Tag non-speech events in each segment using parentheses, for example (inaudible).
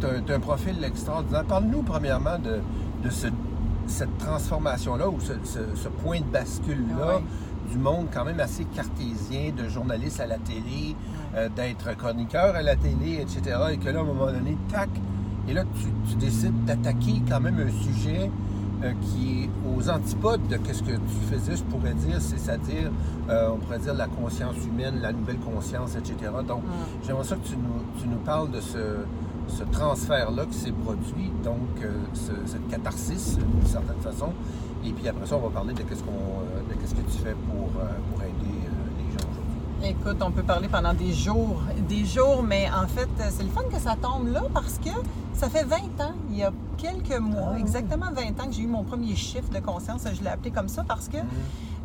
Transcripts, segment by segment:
tu as, un profil extraordinaire. Parle-nous premièrement de, de cette transformation-là ou ce, point de bascule-là du monde quand même assez cartésien, de journaliste à la télé, euh, d'être chroniqueur à la télé, etc. Et que là, à un moment donné, tac, et là, tu, décides d'attaquer quand même un sujet euh, qui est aux antipodes de ce que tu faisais, je pourrais dire, c'est-à-dire, euh, on pourrait dire la conscience humaine, la nouvelle conscience, etc. Donc, j'aimerais ça que tu nous, tu nous parles de ce, ce transfert-là qui s'est produit, donc cette catharsis, d'une certaine façon. Et puis après ça, on va parler de qu'est-ce, qu'on, de qu'est-ce que tu fais pour, pour aider Écoute, on peut parler pendant des jours, des jours, mais en fait, c'est le fun que ça tombe là parce que ça fait 20 ans, il y a quelques mois, ah. exactement 20 ans que j'ai eu mon premier chiffre de conscience. Je l'ai appelé comme ça parce que, mm.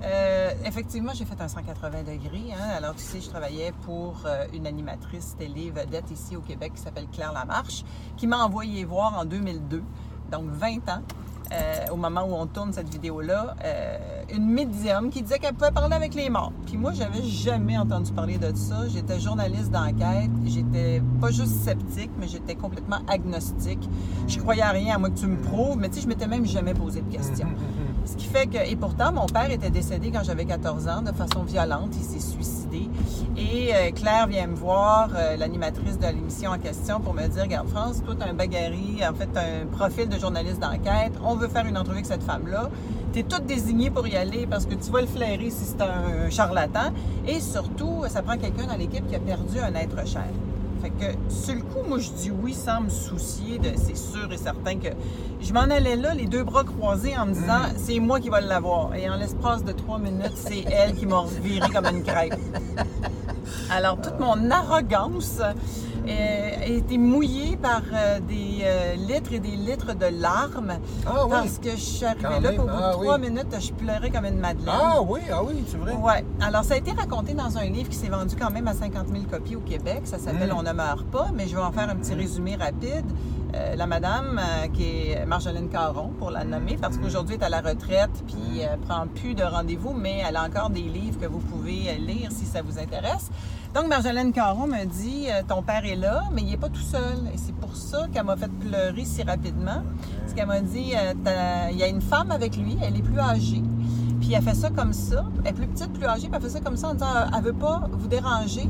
Euh, effectivement, j'ai fait un 180 degrés. Hein. Alors, tu sais, je travaillais pour euh, une animatrice télé vedette ici au Québec qui s'appelle Claire Lamarche, qui m'a envoyé voir en 2002, donc 20 ans. Euh, au moment où on tourne cette vidéo-là, une médium qui disait qu'elle pouvait parler avec les morts. Puis moi, j'avais jamais entendu parler de ça. J'étais journaliste d'enquête. J'étais pas juste sceptique, mais j'étais complètement agnostique. Je croyais à rien à moi que tu me prouves, mais tu sais, je m'étais même jamais posé de questions. Ce qui fait que, et pourtant, mon père était décédé quand j'avais 14 ans de façon violente. Il s'est suicidé. Et euh, Claire vient me voir, euh, l'animatrice de l'émission en question, pour me dire, regarde France, toi, t'as un bagarre, en fait, un profil de journaliste d'enquête. On veut faire une entrevue avec cette femme-là. Tu es toute désignée pour y aller parce que tu vas le flairer si c'est un charlatan. Et surtout, ça prend quelqu'un dans l'équipe qui a perdu un être cher. Fait que, sur le coup, moi, je dis oui sans me soucier de. C'est sûr et certain que je m'en allais là, les deux bras croisés, en me disant mm. c'est moi qui vais l'avoir. Et en l'espace de trois minutes, c'est elle qui m'a viré comme une crêpe. Alors, toute mon arrogance a été mouillée par euh, des euh, litres et des litres de larmes. Ah parce que je suis arrivée là, pour bout de trois minutes, je pleurais comme une madeleine. Ah oui, ah oui, c'est vrai. Oui. Alors, ça a été raconté dans un livre qui s'est vendu quand même à 50 000 copies au Québec. Ça s'appelle mm. On ne meurt pas, mais je vais en faire un petit mm. résumé rapide. la madame, qui est Marjolaine Caron, pour la nommer, parce mm. qu'aujourd'hui, elle est à la retraite, puis elle prend plus de rendez-vous, mais elle a encore des livres que vous pouvez lire si ça vous intéresse. Donc, Marjolaine Caron me dit euh, Ton père est là, mais il n'est pas tout seul. Et c'est pour ça qu'elle m'a fait pleurer si rapidement. Parce qu'elle m'a dit euh, Il y a une femme avec lui, elle est plus âgée. Puis elle fait ça comme ça. Elle est plus petite, plus âgée, puis elle fait ça comme ça en disant Elle veut pas vous déranger.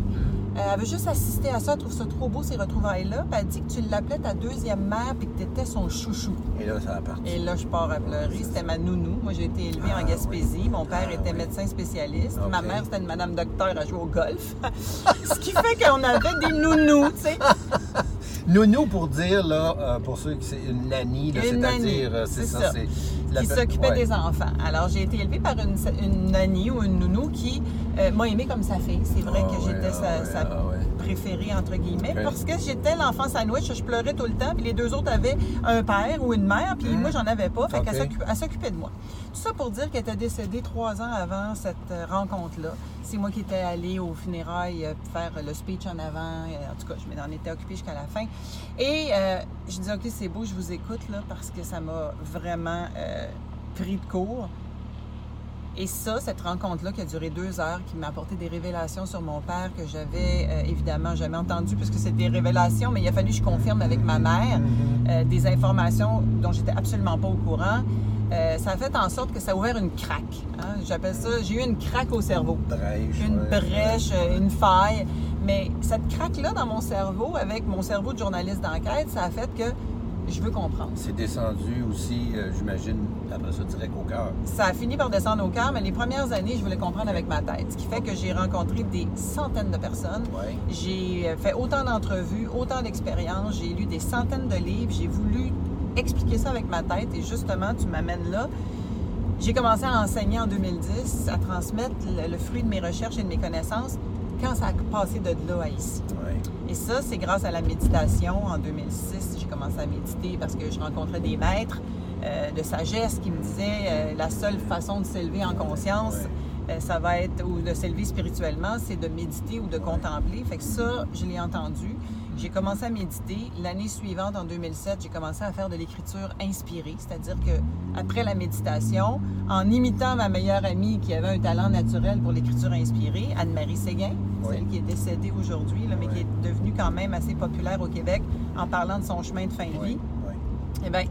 Euh, elle veut juste assister à ça, elle trouve ça trop beau, ces retrouvailles-là. Puis elle dit que tu l'appelais ta deuxième mère puis que tu étais son chouchou. Et là, ça a parti. Et là, je pars à pleurer. C'était ma nounou. Moi, j'ai été élevée en ah, Gaspésie. Mon père ah, était médecin spécialiste. Ma mère, c'était une madame docteur à jouer au golf. (laughs) Ce qui fait qu'on avait des nounous, tu sais. (laughs) Nounou pour dire, là, euh, pour ceux qui c'est une nanny, c'est-à-dire, euh, c'est ça, c'est qui s'occupait des enfants. Alors, j'ai été élevée par une, une nanny ou une nounou qui euh, m'a aimée comme sa fille. C'est vrai ah que j'étais sa, ah préférée, entre guillemets, parce que j'étais l'enfant sandwich, je pleurais tout le temps, puis les deux autres avaient un père ou une mère, puis moi, j'en avais pas, fait qu'elle s'occupait de moi. Tout ça pour dire qu'elle était décédée trois ans avant cette euh, rencontre-là. C'est moi qui étais allée au funérailles euh, faire le speech en avant. En tout cas, je m'en étais occupée jusqu'à la fin. Et je dis, OK, c'est beau, je vous écoute, là, parce que ça m'a vraiment pris de court. Et ça, cette rencontre-là qui a duré deux heures, qui m'a apporté des révélations sur mon père que j'avais euh, évidemment jamais entendu puisque c'était des révélations, mais il a fallu que je confirme avec ma mère euh, des informations dont j'étais absolument pas au courant. Euh, ça a fait en sorte que ça a ouvert une craque. Hein. J'appelle ça, j'ai eu une craque au cerveau. une brèche, une faille. Mais cette craque-là dans mon cerveau, avec mon cerveau de journaliste d'enquête, ça a fait que je veux comprendre. C'est descendu aussi, euh, j'imagine, après ça, direct au cœur. Ça a fini par descendre au cœur, mais les premières années, je voulais comprendre avec ma tête. Ce qui fait que j'ai rencontré des centaines de personnes. J'ai euh, fait autant d'entrevues, autant d'expériences. J'ai lu des centaines de livres. J'ai voulu expliquer ça avec ma tête et justement, tu m'amènes là. J'ai commencé à enseigner en 2010, à transmettre le, fruit de mes recherches et de mes connaissances quand ça a passé de là à ici. Et ça, c'est grâce à la méditation. En 2006, j'ai commencé à méditer parce que je rencontrais des maîtres euh, de sagesse qui me disaient euh, la seule façon de s'élever en conscience, euh, ça va être, ou de s'élever spirituellement, c'est de méditer ou de contempler. Fait que ça, je l'ai entendu. J'ai commencé à méditer. L'année suivante, en 2007, j'ai commencé à faire de l'écriture inspirée, c'est-à-dire que après la méditation, en imitant ma meilleure amie qui avait un talent naturel pour l'écriture inspirée, Anne-Marie Séguin, celle qui est décédée aujourd'hui, mais qui est devenue quand même assez populaire au Québec en parlant de son chemin de fin de vie. Eh bien,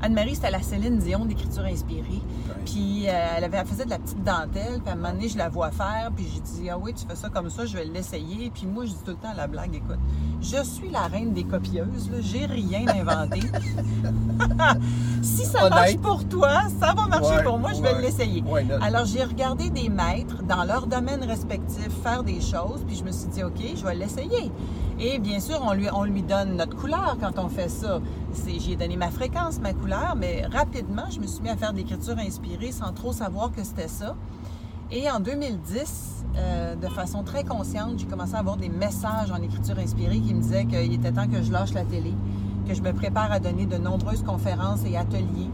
Anne-Marie, c'était la Céline Dion d'écriture inspirée. Puis euh, elle, avait, faisait de la petite dentelle. Puis à un moment donné, je la vois faire. Puis j'ai dit, ah oui, tu fais ça comme ça, je vais l'essayer. Puis moi, je dis tout le temps à la blague, écoute, je suis la reine des copieuses. J'ai rien inventé. (laughs) si ça marche pour toi, ça va marcher pour moi, je vais l'essayer. Alors j'ai regardé des maîtres dans leur domaine respectif faire des choses. Puis je me suis dit, OK, je vais l'essayer. Et bien sûr, on lui, on lui donne notre couleur quand on fait ça. J'ai donné ma fréquence, ma couleur, mais rapidement, je me suis mis à faire de l'écriture inspirée sans trop savoir que c'était ça. Et en 2010, euh, de façon très consciente, j'ai commencé à avoir des messages en écriture inspirée qui me disaient qu'il était temps que je lâche la télé, que je me prépare à donner de nombreuses conférences et ateliers,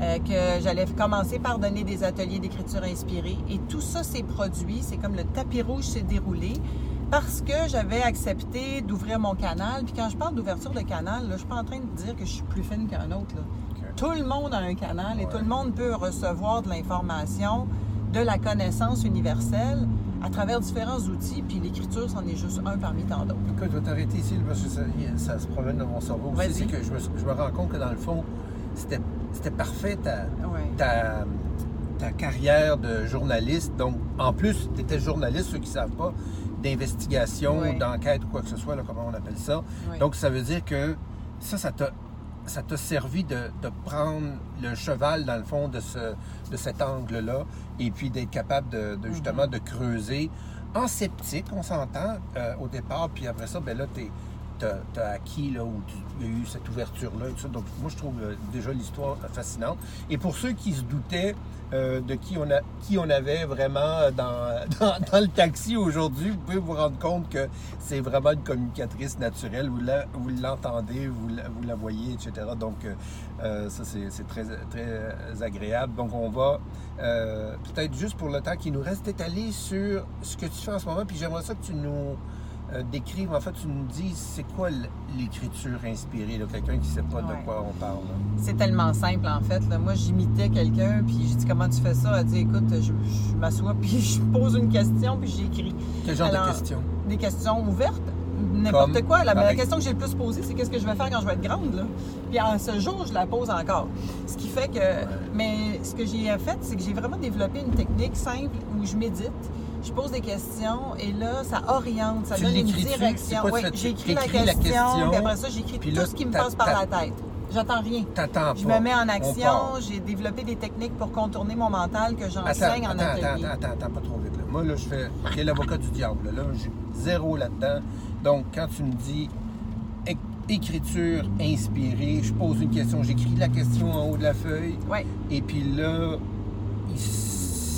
euh, que j'allais commencer par donner des ateliers d'écriture inspirée. Et tout ça s'est produit, c'est comme le tapis rouge s'est déroulé parce que j'avais accepté d'ouvrir mon canal. Puis quand je parle d'ouverture de canal, là, je suis pas en train de dire que je suis plus fine qu'un autre. Tout le monde a un canal et tout le monde peut recevoir de l'information, de la connaissance universelle à travers différents outils, puis l'écriture, c'en est juste un parmi tant d'autres. Écoute, je vais t'arrêter ici parce que ça, se promène dans mon cerveau aussi. C'est que je me, rends compte que dans le fond, c'était parfait ta, ta, ta, carrière de journaliste. Donc, en plus, tu étais journaliste, ceux qui ne savent pas, d'investigation, d'enquête ou quoi que ce soit, là, comment on appelle ça. Donc, ça veut dire que ça, ça t'a ça t'a servi de, prendre le cheval, dans le fond, de, ce, de cet angle-là, et puis d'être capable de, justement mhm. de creuser en sceptique, on s'entend, euh, au départ, puis après ça, ben là, tu as, acquis, là, où tu as eu cette ouverture-là. Donc, moi, je trouve euh, déjà l'histoire fascinante. Et pour ceux qui se doutaient euh, de qui on, a, qui on avait vraiment (laughs) dans, dans, le taxi aujourd'hui. Vous pouvez vous rendre compte que c'est vraiment une communicatrice naturelle. Vous, l'entendez, vous, la voyez, etc. Donc, euh, euh, ça, c'est très, très agréable. Donc, on va peut-être juste pour le temps qui nous reste étaler sur ce que tu fais en ce moment. Puis j'aimerais ça que tu nous euh, décrire, en fait, tu nous dis, c'est quoi l'écriture inspirée, quelqu'un qui ne sait pas de quoi on parle. C'est tellement simple, en fait. Moi, j'imitais quelqu'un, puis j'ai dit, comment tu fais ça? Elle dit, écoute, je, m'assois, (laughs) puis je pose une question, puis j'écris. Quel genre de questions? Des questions ouvertes. N'importe quoi. La, la, question que j'ai le plus posée, c'est qu'est-ce que je vais faire quand je vais être grande. Là? Puis en ce jour, je la pose encore. Ce qui fait que. Mais ce que j'ai fait, c'est que j'ai vraiment développé une technique simple où je médite je pose des questions et là, ça oriente, ça donne une direction. Oui, j'écris la, la, question, puis après ça, j'écris tout ce qui me passe par la tête. J'attends rien. T'attends Je me mets en action. J'ai développé des techniques pour contourner mon mental que j'enseigne en atelier. Attends, attends, attends, pas trop vite. Là. Moi, là, je fais l'avocat du diable. Là, j'ai zéro là-dedans. Donc, quand tu me dis écriture inspirée, je pose une question, j'écris la question en haut de la feuille. Oui. Et puis là,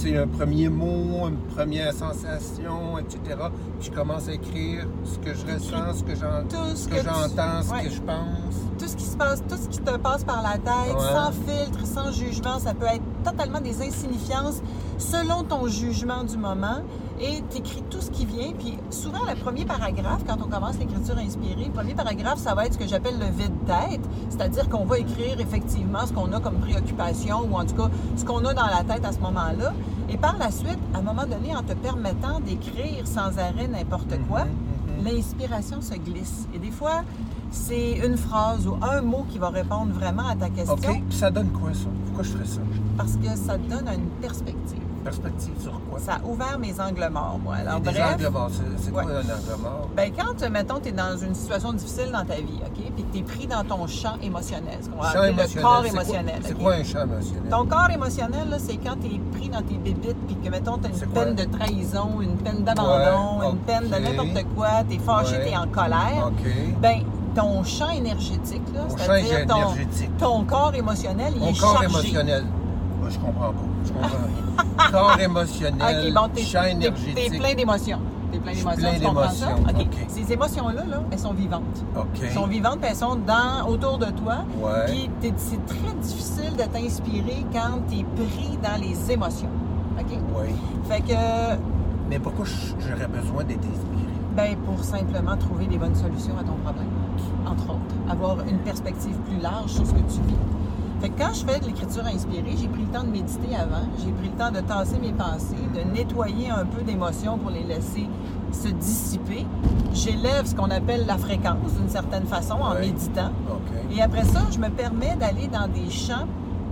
c'est un premier mot, une première sensation, etc. je commence à écrire ce que je ressens, ce que j'entends, ce, que, ce que je pense. Tout ce qui se passe, tout ce qui te passe par la tête, sans filtre, sans jugement, ça peut être totalement des insignifiances selon ton jugement du moment et tu écris tout ce qui vient. Puis souvent, le premier paragraphe, quand on commence l'écriture inspirée, le premier paragraphe, ça va être ce que j'appelle le vide-tête, c'est-à-dire qu'on va écrire effectivement ce qu'on a comme préoccupation ou en tout cas ce qu'on a dans la tête à ce moment-là. Et par la suite, à un moment donné, en te permettant d'écrire sans arrêt n'importe quoi, mhm, mhm. l'inspiration se glisse. Et des fois, c'est une phrase ou un mot qui va répondre vraiment à ta question. OK, puis ça donne quoi ça? Pourquoi je ferais ça? Parce que ça donne une perspective. Perspective sur quoi? Ça a ouvert mes angles morts, moi. Alors, des angles morts, c'est quoi un angle mort? Bien, quand, mettons, tu es dans une situation difficile dans ta vie, OK, puis que tu es pris dans ton champ émotionnel, ce qu'on va appeler le corps émotionnel. C'est quoi un champ émotionnel? Ton corps émotionnel, c'est quand tu es pris dans tes bébites, puis que, mettons, tu as une peine de trahison, une peine d'abandon, une peine de n'importe quoi, tu es fâché, tu es en colère. OK. Ben, ton champ énergétique, c'est-à-dire ton, ton, corps émotionnel, il est corps chargé. émotionnel. Moi, je comprends pas. Je comprends corps (laughs) émotionnel, champ énergétique. T'es plein d'émotions. T'es plein d'émotions, tu comprends ça? Ces émotions-là, là, elles sont vivantes. Elles sont vivantes, puis elles sont dans, autour de toi. Puis c'est très difficile de t'inspirer quand tu es pris dans les émotions. OK? Oui. Fait que... Mais pourquoi j'aurais besoin d'être inspiré? Ben, pour simplement trouver des bonnes solutions à ton problème, entre autres. Avoir une perspective plus large sur ce que tu vis. Fait que quand je fais de l'écriture inspirée, j'ai pris le temps de méditer avant, j'ai pris le temps de tasser mes pensées, de nettoyer un peu d'émotions pour les laisser se dissiper. J'élève ce qu'on appelle la fréquence d'une certaine façon en méditant. Et après ça, je me permets d'aller dans des champs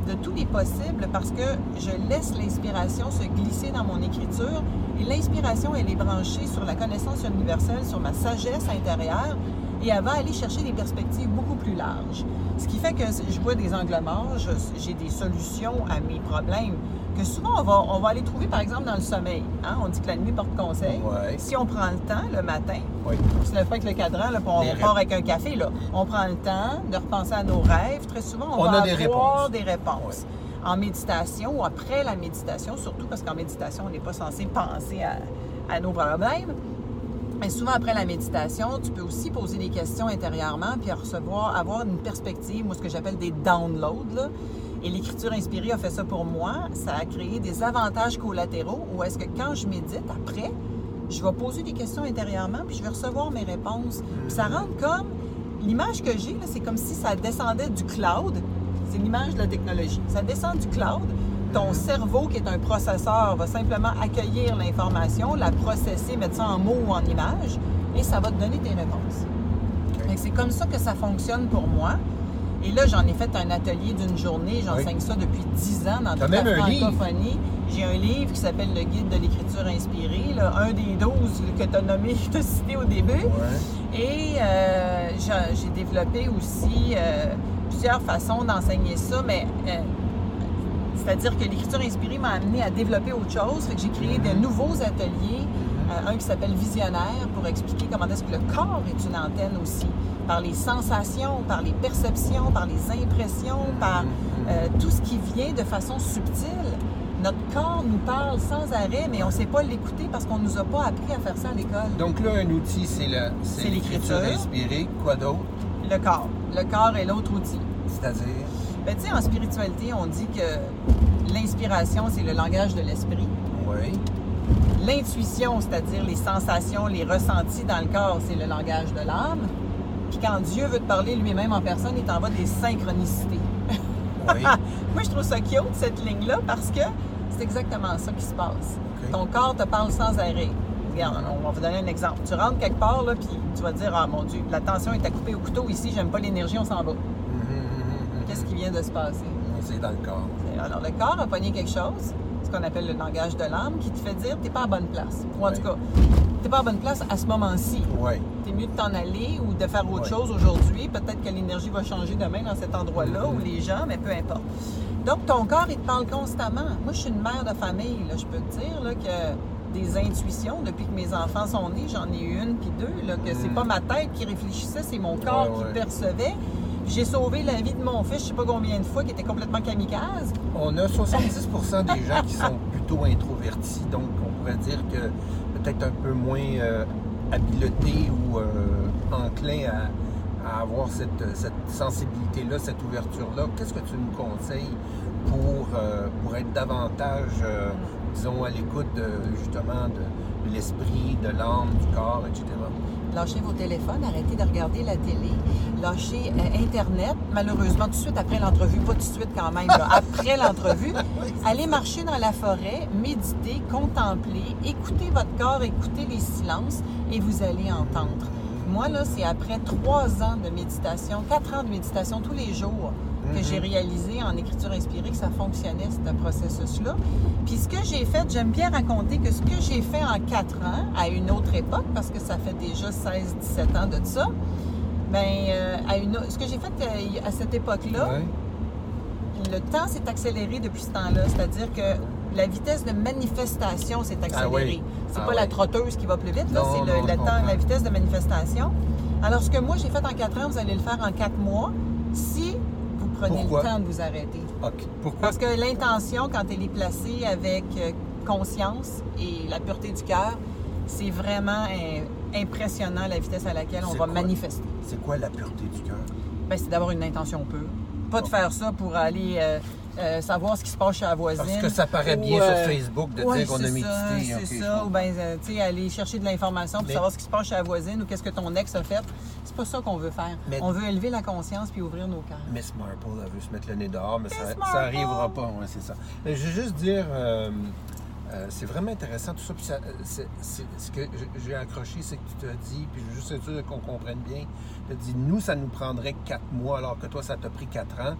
de tous les possibles parce que je laisse l'inspiration se glisser dans mon écriture. Et l'inspiration, elle est branchée sur la connaissance universelle, sur ma sagesse intérieure. Et elle va aller chercher des perspectives beaucoup plus larges. Ce qui fait que je vois des angles morts, j'ai des solutions à mes problèmes que souvent on va, on va aller trouver par exemple dans le sommeil. hein. On dit que la nuit porte conseil. Ouais. Si on prend le temps le matin, Oui. on se lève pas avec le cadran, là, on part avec un café. Là. On prend le temps de repenser à nos rêves. Très souvent, on, On va a des avoir réponses. des réponses. En méditation ou après la méditation, surtout parce qu'en méditation, on n'est pas censé penser à, à nos problèmes. Mais souvent, après la méditation, tu peux aussi poser des questions intérieurement puis recevoir, avoir une perspective, moi, ce que j'appelle des downloads. là. Et l'écriture inspirée a fait ça pour moi. Ça a créé des avantages collatéraux où est-ce que quand je médite, après, je vais poser des questions intérieurement puis je vais recevoir mes réponses. Puis ça rentre comme... L'image que j'ai, c'est comme si ça descendait du cloud. C'est l'image de la technologie. Ça descend du cloud. Ton cerveau, qui est un processeur, va simplement accueillir l'information, la processer, mettre ça en mots ou en images, et ça va te donner tes réponses. C'est comme ça que ça fonctionne pour moi. Et là, j'en ai fait un atelier d'une journée. J'enseigne ça depuis 10 ans dans toute la francophonie. J'ai un livre qui s'appelle Le Guide de l'écriture inspirée, là, un des 12 que tu as nommé, que tu as cité au début. Ouais. Et euh, j'ai j'ai développé aussi euh, plusieurs façons d'enseigner ça, mais euh, c'est-à-dire que l'écriture inspirée m'a amené à développer autre chose. Fait que j'ai créé de nouveaux ateliers, euh, un qui s'appelle Visionnaire pour expliquer comment est-ce que le corps est une antenne aussi, par les sensations, par les perceptions, par les impressions, par euh, tout ce qui vient de façon subtile. Notre corps nous parle sans arrêt, mais on ne sait pas l'écouter parce qu'on ne nous a pas appris à faire ça à l'école. Donc là, un outil, c'est le- c'est l'écriture. inspirée. Quoi d'autre? Le corps. Le corps est l'autre outil. C'est-à-dire? Ben, tu sais, en spiritualité, on dit que l'inspiration, c'est le langage de l'esprit. Oui. L'intuition, c'est-à-dire les sensations, les ressentis dans le corps, c'est le langage de l'âme. Puis quand Dieu veut te parler lui-même en personne, il t'envoie des synchronicités. Oui. (laughs) Moi, je trouve ça cute, cette ligne-là, parce que c'est exactement ça qui se passe. Ton corps te parle sans arrêt. Regarde, on va vous donner un exemple. Tu rentres quelque part, là, puis tu vas te dire, ah mon Dieu, la tension est à couper au couteau ici, j'aime pas l'énergie, on s'en va. Mhm, mhm, mhm. Qu'est-ce qui vient de se passer? C'est dans le corps. Alors, le corps a pogné quelque chose, ce qu'on appelle le langage de l'âme, qui te fait dire t'es pas à bonne place. Ou en Ouais. tout cas, t'es pas à bonne place à ce moment-ci. Oui. T'es mieux de t'en aller ou de faire autre chose aujourd'hui. Peut-être que l'énergie va changer demain dans cet endroit-là Mhm. ou les gens, mais peu importe. Donc, ton corps, il te parle constamment. Moi, je suis une mère de famille, là, je peux te dire là, que des intuitions, depuis que mes enfants sont nés, j'en ai une puis deux, là, que c'est Mhm. pas ma tête qui réfléchissait, c'est mon corps Ouais, ouais. qui percevait. J'ai sauvé la vie de mon fils, je sais pas combien de fois, qui était complètement kamikaze. On a 70% des gens qui sont plutôt introvertis, donc on pourrait dire que peut-être un peu moins euh, ou euh, enclins à, avoir cette, sensibilité-là, cette ouverture-là. Qu'est-ce que tu nous conseilles pour, euh, être davantage, euh, disons, à l'écoute de, justement de, de l'esprit, de l'âme, du corps, etc.? Lâchez vos téléphones, arrêtez de regarder la télé, lâchez euh, Internet. Malheureusement, tout de suite après l'entrevue, pas tout de suite quand même, là, (laughs) après l'entrevue, allez marcher dans la forêt, méditer, contempler, écoutez votre corps, écoutez les silences et vous allez entendre. Moi, là, c'est après trois ans de méditation, quatre ans de méditation tous les jours que j'ai réalisé en écriture inspirée que ça fonctionnait, ce processus-là. Puis ce que j'ai fait, j'aime bien raconter que ce que j'ai fait en quatre ans, à une autre époque, parce que ça fait déjà 16-17 ans de ça, ben, euh, à une, au- ce que j'ai fait euh, à cette époque-là, Ouais. le temps s'est accéléré depuis ce temps-là. C'est-à-dire que la vitesse de manifestation s'est accélérée. oui. C'est Ah pas la trotteuse qui va plus vite, là, c'est le, temps, comprends. la vitesse de manifestation. Alors, ce que moi j'ai fait en quatre ans, vous allez le faire en quatre mois si prenez Pourquoi? le temps de vous arrêter. OK. Pourquoi? Parce que l'intention, quand elle est placée avec euh, conscience et la pureté du cœur, c'est vraiment euh, impressionnant la vitesse à laquelle on va quoi? manifester. C'est quoi la pureté du cœur? Ben, c'est d'avoir une intention pure. Pas de faire ça pour aller euh, euh, savoir ce qui se passe chez la voisine. Parce que ça paraît Ou, bien euh, sur Facebook de ouais, dire qu'on a tité. C'est Ok, je ça. Ou bien, euh, tu sais, aller chercher de l'information pour Mais- savoir ce qui se passe chez la voisine ou qu'est-ce que ton ex a fait. C'est pas ça qu'on veut faire. Mais- On veut élever la conscience puis ouvrir nos cœurs. Miss Marple, elle veut se mettre le nez dehors, mais ça, Miss ça Marple! arrivera pas, ouais, c'est ça. Je veux juste dire, euh, euh, c'est vraiment intéressant tout ça. Puis ça- c'est- ce que j'ai accroché, c'est que tu t'as dit, puis je veux juste être sûr qu'on comprenne bien. Tu as dit, nous, ça nous prendrait quatre mois, alors que toi, ça t'a pris quatre ans.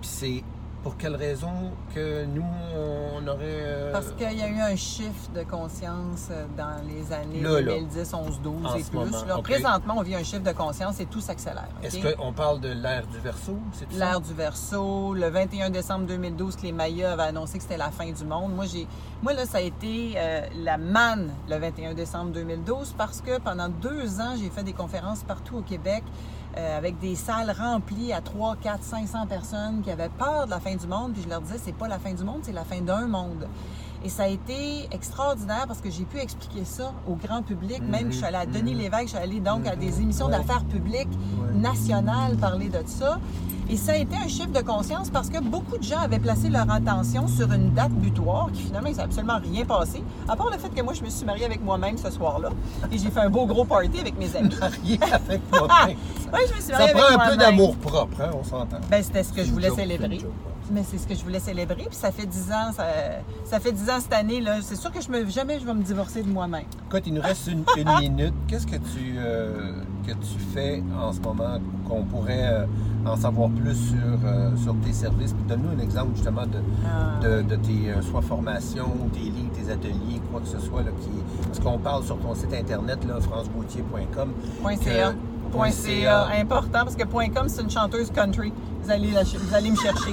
Puis c'est pour quelle raison que nous, on aurait. euh, Parce qu'il y a eu un chiffre de conscience euh, dans les années Là, là. 2010, 11, 12 En et ce plus. moment, Là. Présentement, on vit un chiffre de conscience et tout s'accélère. Est-ce qu'on parle de l'ère du verso? L'ère du verso, le 21 décembre 2012, que les Mayas avaient annoncé que c'était la fin du monde. Moi, j'ai, moi là, ça a été euh, la manne le 21 décembre 2012 parce que pendant deux ans, j'ai fait des conférences partout au Québec euh, avec des salles remplies à 3, 4, 500 personnes qui avaient peur de la fin du monde. Puis je leur disais, c'est pas la fin du monde, c'est la fin d'un monde. Et ça a été extraordinaire parce que j'ai pu expliquer ça au grand public. Même que je suis allée à Denis Lévesque, je suis allée donc à des émissions Ouais. d'affaires publiques nationales parler de ça. Et ça a été un chiffre de conscience parce que beaucoup de gens avaient placé leur attention sur une date butoir qui finalement, il s'est absolument rien passé. À part le fait que moi, je me suis mariée avec moi-même ce soir-là. Et j'ai fait un beau gros party avec mes amis. (laughs) Rien avec (laughs) moi. Oui, je me suis Ça mariée prend avec un peu moi-même. d'amour propre, hein, on s'entend. Ben, c'était ce que je voulais célébrer. Mais c'est ce que je voulais célébrer. Puis ça fait 10 ans, ça, ça fait 10 ans cette année. là. C'est sûr que je me, jamais je vais me divorcer de moi-même. Écoute, il nous reste une, (laughs) une minute. Qu'est-ce que tu, euh, que tu fais en ce moment qu'on pourrait euh, en savoir plus sur, euh, sur tes services? Donne-nous un exemple justement de, Ah. de, de tes soit formations, tes livres, tes ateliers, quoi que ce soit. Là, qui, parce qu'on parle sur ton site internet, là, que- .ca. Important parce que point .com, c'est une chanteuse country. Vous allez, la- vous allez me chercher.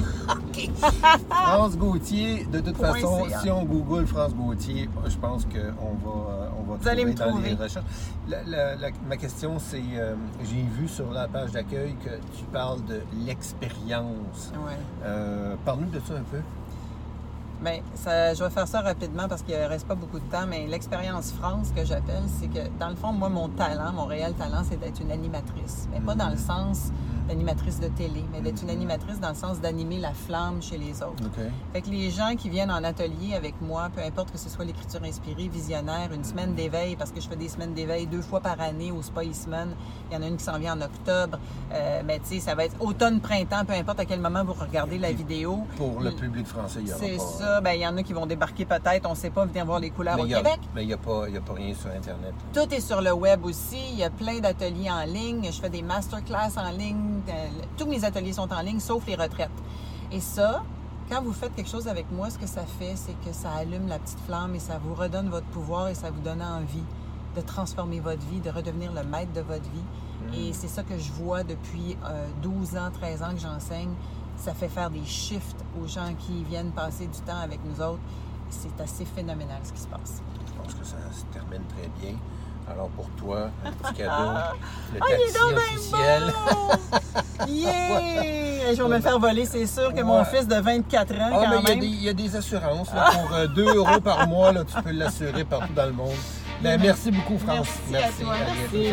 (laughs) (laughs) France Gauthier, de toute Point façon, CA. si on google France Gauthier, je pense qu'on va, euh, on va Vous allez me dans trouver. les recherches. La- la- la- ma question, c'est, euh, j'ai vu sur la page d'accueil que tu parles de l'expérience. Ouais. Euh, Parle-nous de ça un peu. Bien, ça, je vais faire ça rapidement parce qu'il ne reste pas beaucoup de temps, mais l'expérience France que j'appelle, c'est que dans le fond, moi, mon talent, mon réel talent, c'est d'être une animatrice. Mais pas dans le sens d'animatrice de télé, mais d'être une animatrice dans le sens d'animer la flamme chez les autres. OK. Fait que les gens qui viennent en atelier avec moi, peu importe que ce soit l'écriture inspirée, visionnaire, une semaine d'éveil, parce que je fais des semaines d'éveil deux fois par année au Spa Eastman. Il y en a une qui s'en vient en octobre. Euh, mais tu sais, ça va être automne, printemps, peu importe à quel moment vous regardez la vidéo. Pour le public français, il y aura C'est pas... ça. Ben, il y en a qui vont débarquer peut-être, on ne sait pas, venir voir les couleurs Mais au a- Québec. Mais il n'y a, a pas rien sur Internet. Tout est sur le web aussi. Il y a plein d'ateliers en ligne. Je fais des masterclass en ligne. Euh, Tous mes ateliers sont en ligne, sauf les retraites. Et ça, quand vous faites quelque chose avec moi, ce que ça fait, c'est que ça allume la petite flamme et ça vous redonne votre pouvoir et ça vous donne envie de transformer votre vie, de redevenir le maître de votre vie. Et c'est ça que je vois depuis euh, 12 ans, 13 ans que j'enseigne. Ça fait faire des shifts aux gens qui viennent passer du temps avec nous autres. C'est assez phénoménal ce qui se passe. Je pense que ça se termine très bien. Alors pour toi, un petit cadeau, (laughs) le Ah, il est officiel. beau! Yeah! Je vais me le faire voler, c'est sûr que mon fils de 24 ans, Ah, quand mais il y, a des, il y a des assurances. là, pour euh, 2 euros par mois, là, tu peux l'assurer partout dans le monde. Ben, merci beaucoup, France. Merci à toi, merci.